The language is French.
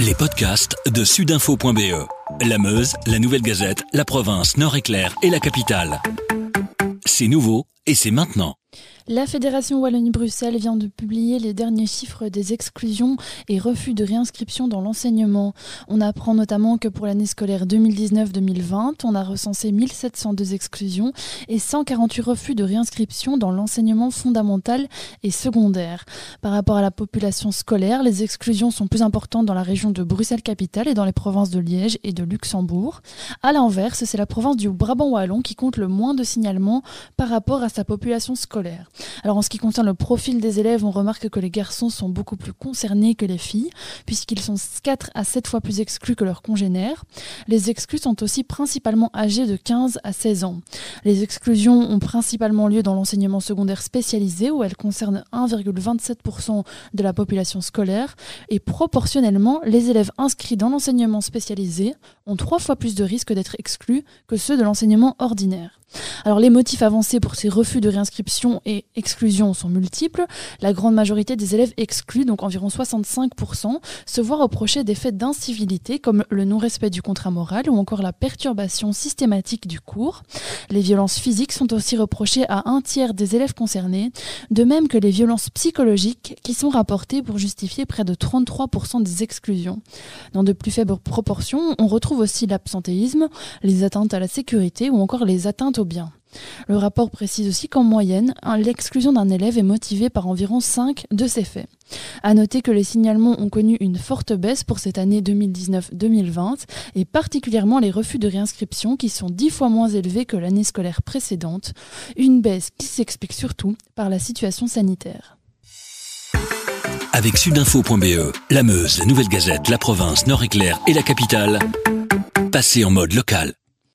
Les podcasts de sudinfo.be. La Meuse, la Nouvelle Gazette, la province Nord-Éclair et la capitale. C'est nouveau et c'est maintenant. La Fédération Wallonie-Bruxelles vient de publier les derniers chiffres des exclusions et refus de réinscription dans l'enseignement. On apprend notamment que pour l'année scolaire 2019-2020, on a recensé 1702 exclusions et 148 refus de réinscription dans l'enseignement fondamental et secondaire. Par rapport à la population scolaire, les exclusions sont plus importantes dans la région de Bruxelles-Capitale et dans les provinces de Liège et de Luxembourg. À l'inverse, c'est la province du Brabant-Wallon qui compte le moins de signalements par rapport à sa population scolaire. Alors en ce qui concerne le profil des élèves, on remarque que les garçons sont beaucoup plus concernés que les filles, puisqu'ils sont 4 à 7 fois plus exclus que leurs congénères. Les exclus sont aussi principalement âgés de 15 à 16 ans. Les exclusions ont principalement lieu dans l'enseignement secondaire spécialisé, où elles concernent 1,27% de la population scolaire, et proportionnellement, les élèves inscrits dans l'enseignement spécialisé ont trois fois plus de risques d'être exclus que ceux de l'enseignement ordinaire. Alors les motifs avancés pour ces refus de réinscription et exclusion sont multiples. La grande majorité des élèves exclus, donc environ 65%, se voient reprocher des faits d'incivilité comme le non-respect du contrat moral ou encore la perturbation systématique du cours. Les violences physiques sont aussi reprochées à un tiers des élèves concernés, de même que les violences psychologiques qui sont rapportées pour justifier près de 33% des exclusions. Dans de plus faibles proportions, on retrouve aussi l'absentéisme, les atteintes à la sécurité ou encore les atteintes bien. Le rapport précise aussi qu'en moyenne, l'exclusion d'un élève est motivée par environ 5 de ces faits. À noter que les signalements ont connu une forte baisse pour cette année 2019-2020 et particulièrement les refus de réinscription qui sont 10 fois moins élevés que l'année scolaire précédente, une baisse qui s'explique surtout par la situation sanitaire. Avec sudinfo.be, la Meuse, la Nouvelle Gazette, la province Nord-Éclair et la capitale, passez en mode local.